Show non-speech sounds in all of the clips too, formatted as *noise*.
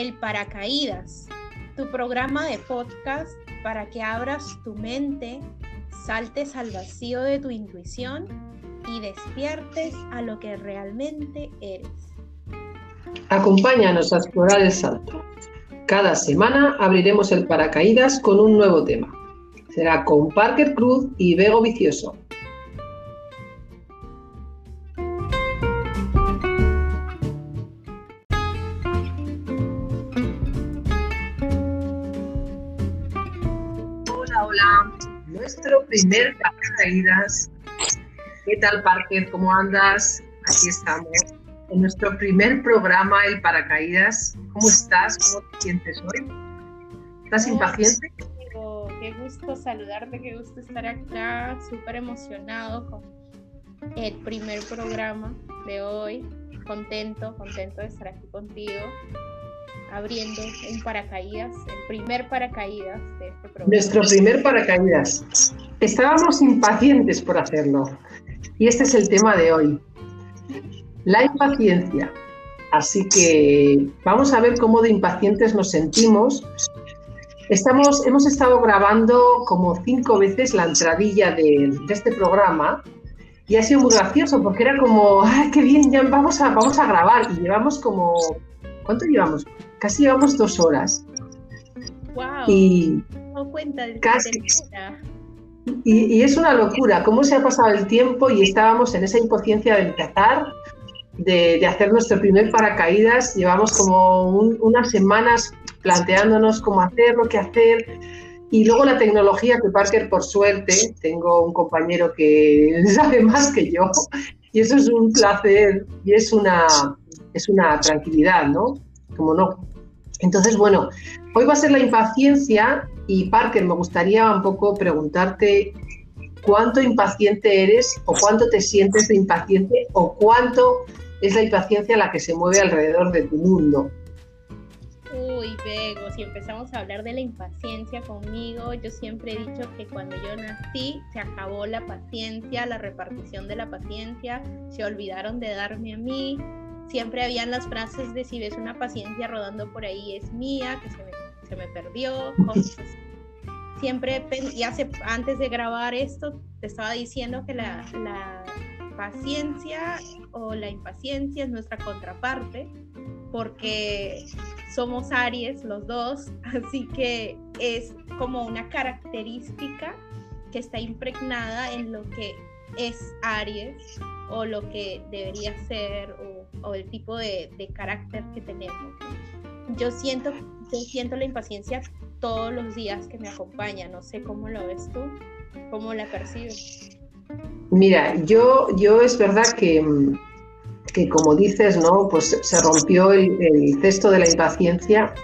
El Paracaídas, tu programa de podcast para que abras tu mente, saltes al vacío de tu intuición y despiertes a lo que realmente eres. Acompáñanos a explorar el salto. Cada semana abriremos el paracaídas con un nuevo tema. Será con Parker Cruz y Bego Vicioso. Nuestro primer paracaídas. ¿Qué tal, Parker? ¿Cómo andas? Aquí estamos. En nuestro primer programa, el paracaídas. ¿Cómo estás? ¿Cómo te sientes hoy? ¿Estás impaciente? Qué gusto saludarte, qué gusto estar acá, súper emocionado con el primer programa de hoy. Contento, contento de estar aquí contigo, abriendo un paracaídas, el primer paracaídas de este programa. Nuestro primer paracaídas. Estábamos impacientes por hacerlo. Y este es el tema de hoy. La impaciencia. Así que vamos a ver cómo de impacientes nos sentimos Estamos, hemos estado grabando como cinco veces la entradilla de, este programa y ha sido muy gracioso porque era como, ¡ay, qué bien! Vamos a, vamos a grabar y llevamos como, ¿cuánto llevamos? Casi llevamos dos horas. ¡Wow! Y no cuenta de casi. Y, y, es una locura cómo se ha pasado el tiempo y estábamos en esa impaciencia de empezar, de, de hacer nuestro primer paracaídas. Llevamos como unas semanas planteándonos cómo hacerlo, qué hacer. Y luego la tecnología que Parker, por suerte, tengo un compañero que *laughs* sabe más que yo, y eso es un placer y es una, es una tranquilidad, ¿no? Como no. Entonces, bueno, hoy va a ser la impaciencia y Parker, me gustaría un poco preguntarte cuánto impaciente eres o cuánto te sientes de impaciente o cuánto es la impaciencia la que se mueve alrededor de tu mundo. Uy, Bego, si empezamos a hablar de la impaciencia conmigo, yo siempre he dicho que cuando yo nací se acabó la paciencia, la repartición de la paciencia, se olvidaron de darme a mí. Siempre habían las frases de si ves una paciencia rodando por ahí es mía, que se me, se me perdió, Siempre, y hace, antes de grabar esto, te estaba diciendo que la, la paciencia o la impaciencia es nuestra contraparte porque somos Aries los dos, *laughs* así que es como una característica que está impregnada en lo que es Aries o lo que debería ser o, el tipo de, carácter que tenemos. Yo siento, yo siento la impaciencia todos los días que me acompaña, no sé cómo lo ves tú, cómo la percibes. Mira, yo, yo es verdad que que como dices, ¿no? Pues se rompió el, cesto de la impaciencia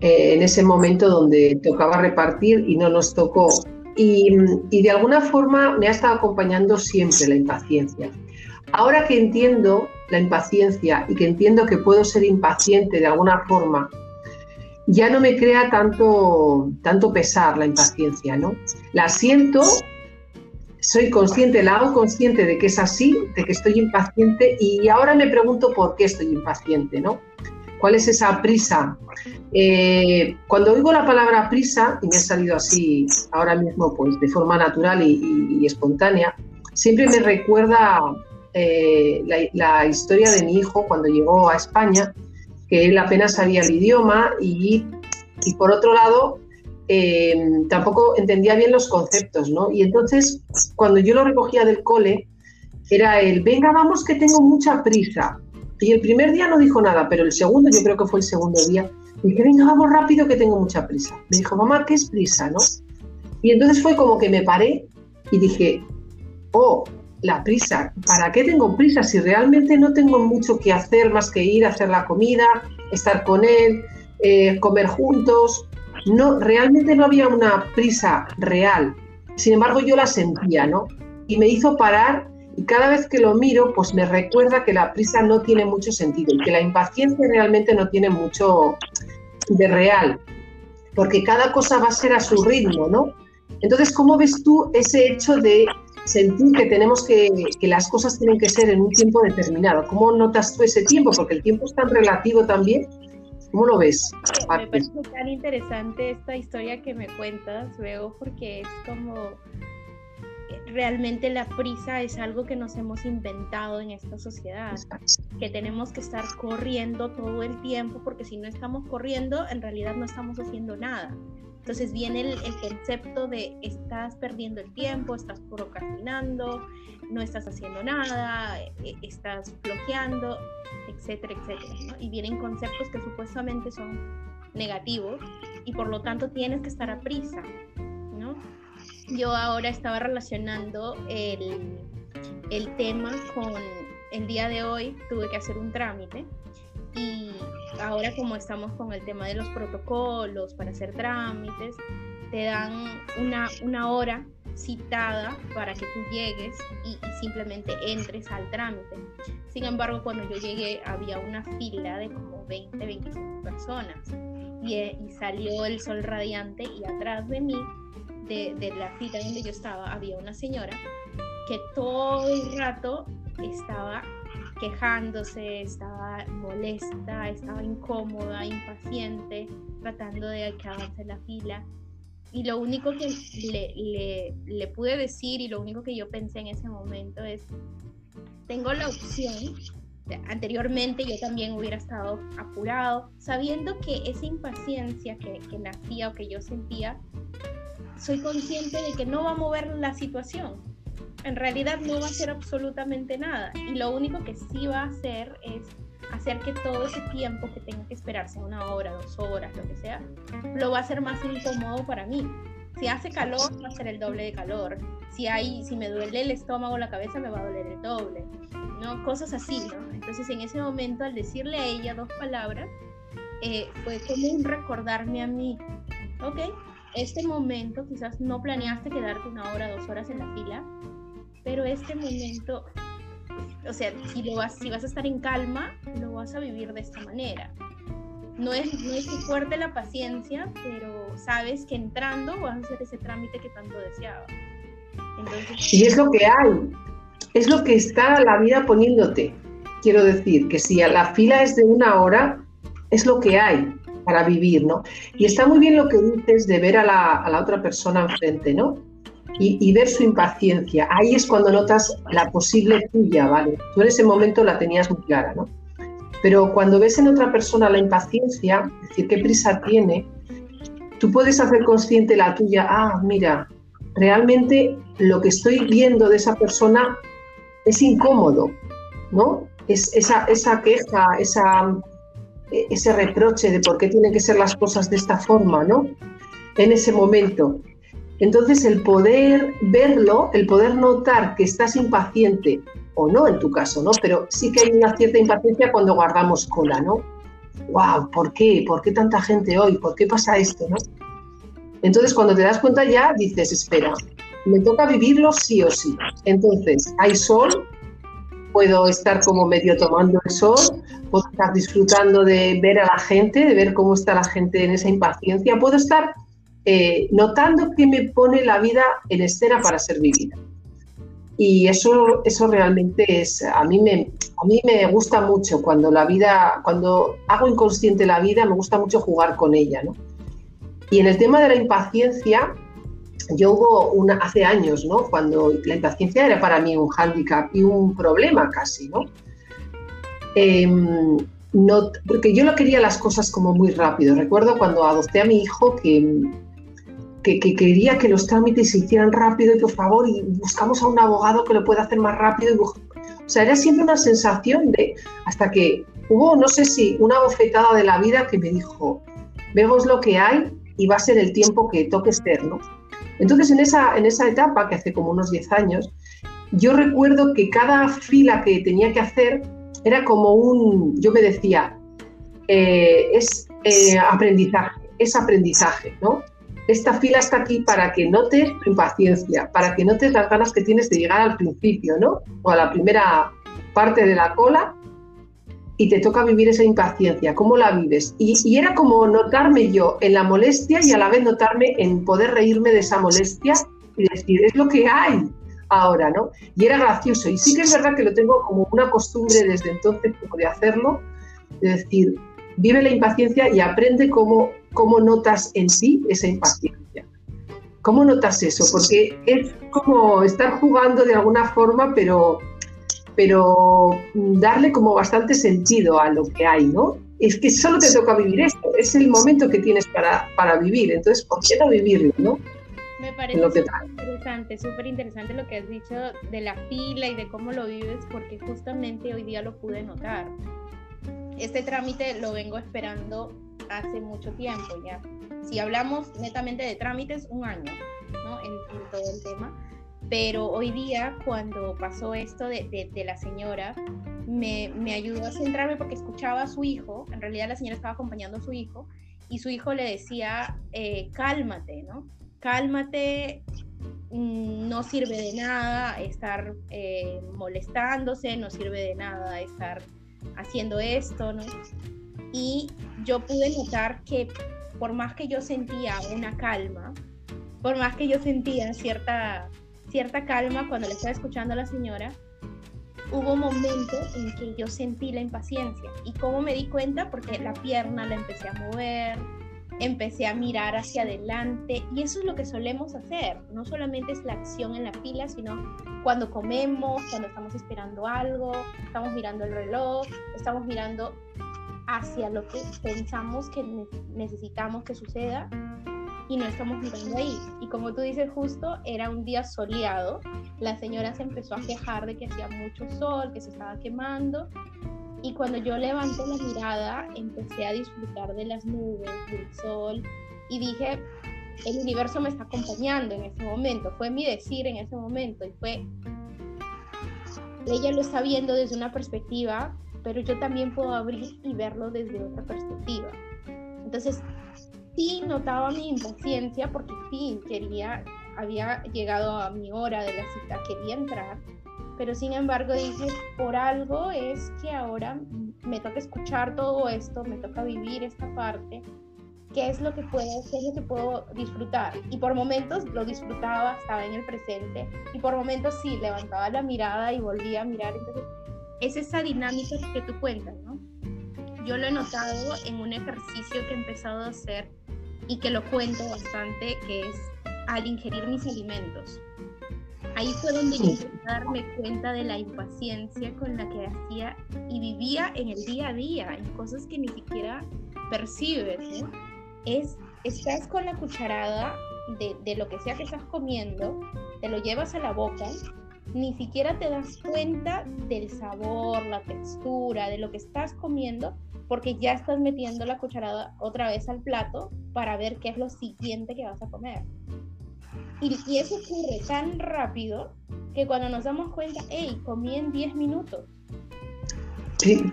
eh, en ese momento donde tocaba repartir y no nos tocó. Y, y, de alguna forma me ha estado acompañando siempre la impaciencia. Ahora que entiendo la impaciencia y que entiendo que puedo ser impaciente de alguna forma, ya no me crea tanto, tanto pesar la impaciencia, ¿no? La siento soy consciente, la hago consciente de que es así, de que estoy impaciente y ahora me pregunto por qué estoy impaciente, ¿no? ¿Cuál es esa prisa? Eh, cuando oigo la palabra prisa, y me ha salido así ahora mismo pues de forma natural y, espontánea, siempre me recuerda eh, la, historia de mi hijo cuando llegó a España, que él apenas sabía el idioma y, y por otro lado eh, tampoco entendía bien los conceptos, ¿no? Y entonces, cuando yo lo recogía del cole, era el, venga, vamos que tengo mucha prisa. Y el primer día no dijo nada, pero el segundo, yo creo que fue el segundo día, dije, venga, vamos rápido que tengo mucha prisa. Me dijo, mamá, ¿qué es prisa, no? Y entonces fue como que me paré y dije, oh, la prisa, ¿para qué tengo prisa si realmente no tengo mucho que hacer más que ir a hacer la comida, estar con él, eh, comer juntos? no, realmente no había una prisa real. Sin embargo, yo la sentía, ¿no? Y me hizo parar y cada vez que lo miro, pues me recuerda que la prisa no tiene mucho sentido y que la impaciencia realmente no tiene mucho de real, porque cada cosa va a ser a su ritmo, ¿no? Entonces, ¿cómo ves tú ese hecho de sentir que tenemos que, que las cosas tienen que ser en un tiempo determinado? ¿Cómo notas tú ese tiempo? Porque el tiempo es tan relativo también ¿Cómo lo ves? Me parece tan interesante esta historia que me cuentas, luego, porque es como realmente la prisa es algo que nos hemos inventado en esta sociedad, que tenemos que estar corriendo todo el tiempo, porque si no estamos corriendo, en realidad no estamos haciendo nada. Entonces viene el, concepto de estás perdiendo el tiempo, estás procrastinando, no estás haciendo nada, e, estás bloqueando, etcétera, etcétera. Y vienen conceptos que supuestamente son negativos y por lo tanto tienes que estar a prisa. Yo ahora estaba relacionando el, el tema con el día de hoy, tuve que hacer un trámite y ahora como estamos con el tema de los protocolos para hacer trámites, te dan una, una hora citada para que tú llegues y, simplemente entres al trámite. Sin embargo, cuando yo llegué había una fila de como 20, 25 personas y, eh, y salió el sol radiante y atrás de mí, de, la fila donde yo estaba, había una señora que todo el rato estaba quejándose, estaba molesta, estaba incómoda, impaciente, tratando de avance la fila. Y lo único que le, le, pude decir y lo único que yo pensé en ese momento es, tengo la opción, anteriormente yo también hubiera estado apurado, sabiendo que esa impaciencia que nacía o que yo sentía, soy consciente de que no va a mover la situación, en realidad no va a hacer absolutamente nada. Y lo único que sí va a hacer es hacer que todo ese tiempo que tenga que esperarse, una hora, dos horas, lo que sea, lo va a hacer más incómodo para mí. Si hace calor, va a ser el doble de calor. Si, hay, si me duele el estómago o la cabeza, me va a doler el doble. ¿no? Cosas así, ¿no? Entonces, en ese momento, al decirle a ella dos palabras, eh, fue como un recordarme a mí, ok, este momento quizás no planeaste quedarte una hora, dos horas en la fila, pero este momento, o sea, si, lo vas, si vas a estar en calma, lo vas a vivir de esta manera. No es, no es fuerte la paciencia, pero sabes que entrando vas a hacer ese trámite que tanto deseaba. y es lo que hay, es lo que está la vida poniéndote. Quiero decir que si a la fila es de una hora, es lo que hay para vivir, ¿no? Y está muy bien lo que dices de ver a la, otra persona enfrente, ¿no? y, ver su impaciencia. Ahí es cuando notas la posible tuya, ¿vale? Tú en ese momento la tenías muy clara, ¿no? Pero cuando ves en otra persona la impaciencia, es decir, qué prisa tiene, tú puedes hacer consciente la tuya, ah, mira, realmente lo que estoy viendo de esa persona es incómodo, ¿no? Es esa, esa queja, esa, ese reproche de por qué tienen que ser las cosas de esta forma, ¿no? En ese momento. Entonces, el poder verlo, el poder notar que estás impaciente, o no en tu caso, ¿no? Pero sí que hay una cierta impaciencia cuando guardamos cola, ¿no? ¡Wow! ¿Por qué? ¿Por qué tanta gente hoy? ¿Por qué pasa esto, no? Entonces, cuando te das cuenta ya, dices, espera, me toca vivirlo sí o sí. Entonces, hay sol, puedo estar como medio tomando el sol, puedo estar disfrutando de ver a la gente, de ver cómo está la gente en esa impaciencia, puedo estar eh, notando que me pone la vida en escena para ser vivida. Y eso, eso realmente es, a mí, me, a mí me gusta mucho cuando la vida, cuando hago inconsciente la vida, me gusta mucho jugar con ella, ¿no? Y en el tema de la impaciencia, yo hubo una, hace años, ¿no? Cuando la impaciencia era para mí un hándicap y un problema casi, ¿no? Em, no, porque yo lo quería las cosas como muy rápido. Recuerdo cuando adopté a mi hijo que que, quería que los trámites se hicieran rápido y por favor, y buscamos a un abogado que lo pueda hacer más rápido. o sea, era siempre una sensación de, hasta que hubo, no sé si, una bofetada de la vida que me dijo, vemos lo que hay y va a ser el tiempo que toque ser, ¿no? Entonces, en esa, en esa etapa, que hace como unos 10 años, yo recuerdo que cada fila que tenía que hacer era como un, yo me decía, eh, es eh, aprendizaje, es aprendizaje, ¿no? esta fila está aquí para que notes tu impaciencia, para que notes las ganas que tienes de llegar al principio, ¿no? O a la primera parte de la cola y te toca vivir esa impaciencia. ¿Cómo la vives? Y, era como notarme yo en la molestia y a la vez notarme en poder reírme de esa molestia y decir, es lo que hay ahora, ¿no? Y era gracioso. Y sí que es verdad que lo tengo como una costumbre desde entonces como de hacerlo, de decir, vive la impaciencia y aprende cómo, cómo notas en sí esa impaciencia. ¿Cómo notas eso? Porque es como estar jugando de alguna forma, pero, pero darle como bastante sentido a lo que hay, ¿no? Es que solo te toca vivir esto, es el momento que tienes para, para vivir, entonces, ¿por qué no vivirlo, no? Me parece súper interesante, súper interesante lo que has dicho de la fila y de cómo lo vives, porque justamente hoy día lo pude notar. Este trámite lo vengo esperando hace mucho tiempo ya. Si hablamos netamente de trámites, un año, ¿no? En, todo el tema. Pero hoy día, cuando pasó esto de, de, la señora, me, me, ayudó a centrarme porque escuchaba a su hijo, en realidad la señora estaba acompañando a su hijo, y su hijo le decía, eh, cálmate, ¿no? cálmate, mm, no sirve de nada estar eh, molestándose, no sirve de nada estar haciendo esto, ¿no? Y yo pude notar que por más que yo sentía una calma, por más que yo sentía cierta, cierta calma cuando le estaba escuchando a la señora, hubo un momento en que yo sentí la impaciencia. ¿Y cómo me di cuenta? Porque la pierna la empecé a mover, empecé a mirar hacia adelante y eso es lo que solemos hacer. No solamente es la acción en la fila, sino cuando comemos, cuando estamos esperando algo, estamos mirando el reloj, estamos mirando hacia lo que pensamos que necesitamos que suceda y no estamos mirando ahí. Y como tú dices justo, era un día soleado, la señora se empezó a quejar de que hacía mucho sol, que se estaba quemando y cuando yo levanté la mirada, empecé a disfrutar de las nubes, del sol, y dije, el universo me está acompañando en ese momento. Fue mi decir en ese momento, y fue, ella lo está viendo desde una perspectiva, pero yo también puedo abrir y verlo desde otra perspectiva. Entonces, sí notaba mi impaciencia porque sí quería, había llegado a mi hora de la cita, quería entrar, pero sin embargo dije, por algo es que ahora me toca escuchar todo esto, me toca vivir esta parte, qué es lo que puedo, qué es lo que puedo disfrutar. Y por momentos lo disfrutaba, estaba en el presente, y por momentos sí, levantaba la mirada y volvía a mirar. Entonces, es esa dinámica que tú cuentas, ¿no? Yo lo he notado en un ejercicio que he empezado a hacer y que lo cuento bastante, que es al ingerir mis alimentos ahí fue donde yo empecé a darme cuenta de la impaciencia con la que hacía y vivía en el día a día, en cosas que ni siquiera percibes. Es, estás con la cucharada de, de lo que sea que estás comiendo, te lo llevas a la boca, ni siquiera te das cuenta del sabor, la textura, de lo que estás comiendo, porque ya estás metiendo la cucharada otra vez al plato para ver qué es lo siguiente que vas a comer. Y, eso ocurre tan rápido que cuando nos damos cuenta, hey, comí en 10 minutos.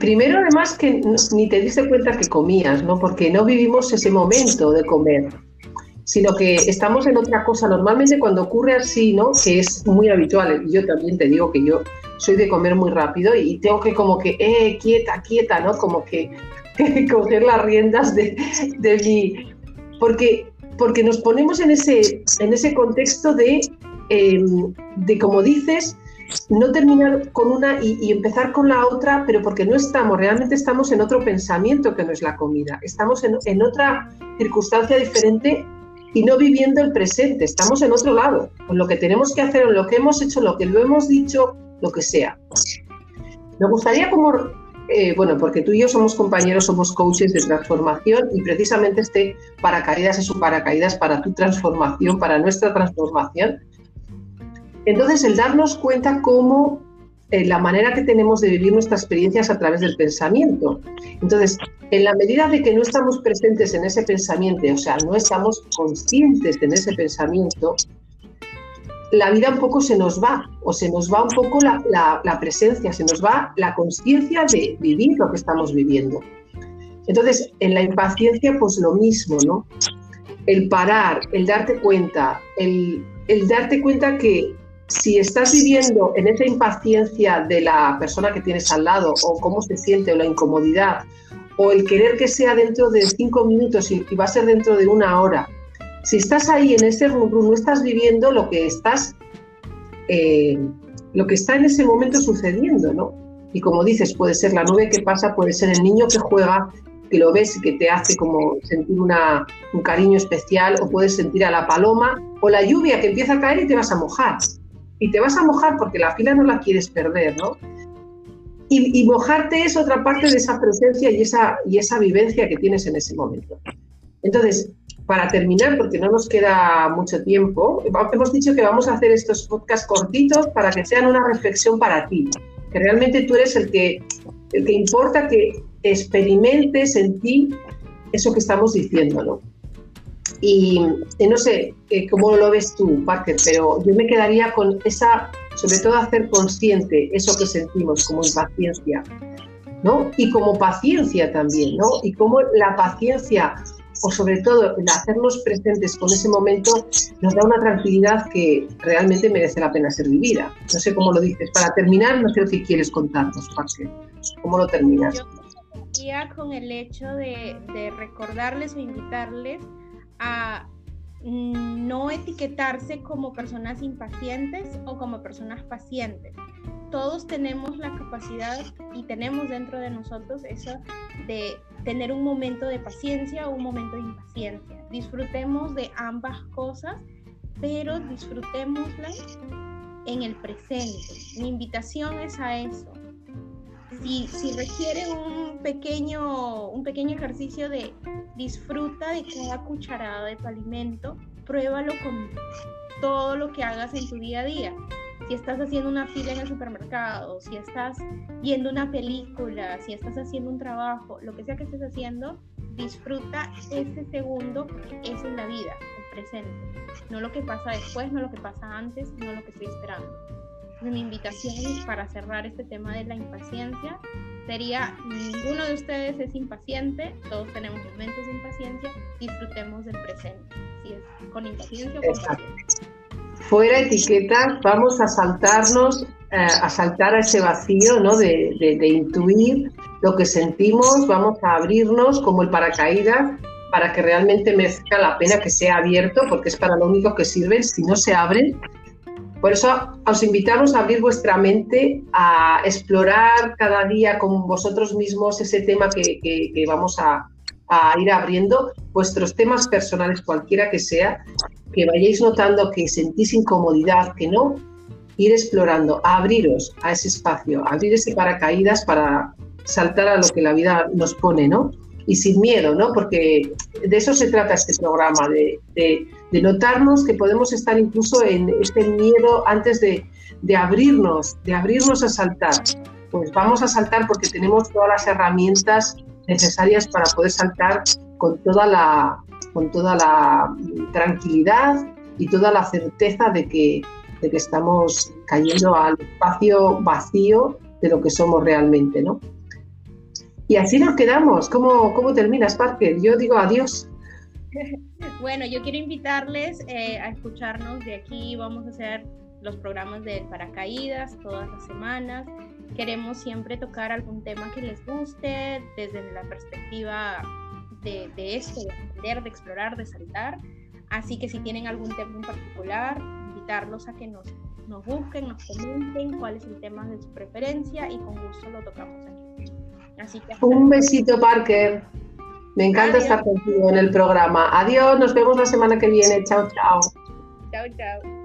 Primero, además, que ni te diste cuenta que comías, ¿no? Porque no vivimos ese momento de comer, sino que estamos en otra cosa. Normalmente cuando ocurre así, ¿no? Que es muy habitual. Yo también te digo que yo soy de comer muy rápido y tengo que como que, eh, quieta, quieta, ¿no? Como *laughs* que coger las riendas de, de mi... Porque porque nos ponemos en ese, en ese contexto de, em, de, como dices, no terminar con una y, empezar con la otra, pero porque no estamos, realmente estamos en otro pensamiento que no es la comida, estamos en, en otra circunstancia diferente y no viviendo el presente, estamos en otro lado, con lo que tenemos que hacer, en lo que hemos hecho, lo que lo hemos dicho, lo que sea. Me gustaría como eh, bueno, porque tú y yo somos compañeros, somos coaches de transformación y precisamente este paracaídas es un paracaídas para tu transformación, para nuestra transformación. Entonces, el darnos cuenta cómo eh, la manera que tenemos de vivir nuestras experiencias a través del pensamiento. Entonces, en la medida de que no estamos presentes en ese pensamiento, o sea, no estamos conscientes en ese pensamiento, la vida un poco se nos va, o se nos va un poco la, presencia, se nos va la conciencia de vivir lo que estamos viviendo. Entonces, en la impaciencia, pues lo mismo, ¿no? El parar, el darte cuenta, el, el darte cuenta que si estás viviendo en esa impaciencia de la persona que tienes al lado, o cómo se siente, o la incomodidad, o el querer que sea dentro de cinco minutos y, va a ser dentro de una hora, si estás ahí en ese rumbo, no estás viviendo lo que estás, eh, lo que está en ese momento sucediendo, ¿no? Y como dices, puede ser la nube que pasa, puede ser el niño que juega, que lo ves y que te hace como sentir un cariño especial, o puedes sentir a la paloma, o la lluvia que empieza a caer y te vas a mojar. Y te vas a mojar porque la fila no la quieres perder, ¿no? Y, y, mojarte es otra parte de esa presencia y esa, y esa vivencia que tienes en ese momento. Entonces, para terminar, porque no nos queda mucho tiempo, hemos dicho que vamos a hacer estos podcasts cortitos para que sean una reflexión para ti, que realmente tú eres el que, el que importa que experimentes en ti eso que estamos diciendo, ¿no? Y, no sé eh, cómo lo ves tú, Parker, pero yo me quedaría con esa, sobre todo hacer consciente eso que sentimos como impaciencia, ¿no? Y como paciencia también, ¿no? Y cómo la paciencia o sobre todo el hacernos presentes con ese momento nos da una tranquilidad que realmente merece la pena ser vivida. No sé cómo lo dices. Para terminar, no sé si quieres contarnos, Parque. ¿Cómo lo terminas? Yo con el hecho de, de recordarles o invitarles a no etiquetarse como personas impacientes o como personas pacientes. Todos tenemos la capacidad y tenemos dentro de nosotros eso de tener un momento de paciencia o un momento de impaciencia. Disfrutemos de ambas cosas, pero disfrutémoslas en el presente. Mi invitación es a eso. Si, si requiere un pequeño, un pequeño ejercicio de disfruta de cada cucharada de tu alimento, pruébalo con todo lo que hagas en tu día a día. Si estás haciendo una fila en el supermercado, si estás viendo una película, si estás haciendo un trabajo, lo que sea que estés haciendo, disfruta ese segundo porque esa es la vida, el presente. No lo que pasa después, no lo que pasa antes, no lo que estoy esperando. mi invitación para cerrar este tema de la impaciencia sería, ninguno de ustedes es impaciente, todos tenemos momentos de impaciencia, disfrutemos del presente, si es con impaciencia o con paciencia. Fuera etiquetas, vamos a saltarnos, eh, a saltar a ese vacío ¿no? de, de, intuir lo que sentimos, vamos a abrirnos como el paracaídas para que realmente merezca la pena que sea abierto, porque es para lo único que sirven. Si no se abren, por eso os invitamos a abrir vuestra mente, a explorar cada día con vosotros mismos ese tema que, vamos a, ir abriendo, vuestros temas personales, cualquiera que sea, que vayáis notando que sentís incomodidad, que no, ir explorando, abriros a ese espacio, abrir ese paracaídas para saltar a lo que la vida nos pone, ¿no? Y sin miedo, ¿no? Porque de eso se trata este programa, de de notarnos que podemos estar incluso en este miedo antes de, abrirnos, de abrirnos a saltar. Pues vamos a saltar porque tenemos todas las herramientas necesarias para poder saltar con toda la, con toda la tranquilidad y toda la certeza de que, de que estamos cayendo al espacio vacío de lo que somos realmente, ¿no? Y así nos quedamos. ¿Cómo, cómo terminas, Parker? Yo digo adiós. *laughs* Bueno, yo quiero invitarles eh, a escucharnos de aquí. Vamos a hacer los programas de paracaídas todas las semanas. Queremos siempre tocar algún tema que les guste desde la perspectiva de, esto, de aprender, de explorar, de saltar. Así que si tienen algún tema en particular, invitarlos a que nos, nos busquen, nos comenten cuál es el tema de su preferencia y con gusto lo tocamos aquí. Así que Un besito, Parker. Me encanta estar contigo en el programa. Adiós, nos vemos la semana que viene. Chao, chao. Chao, chao.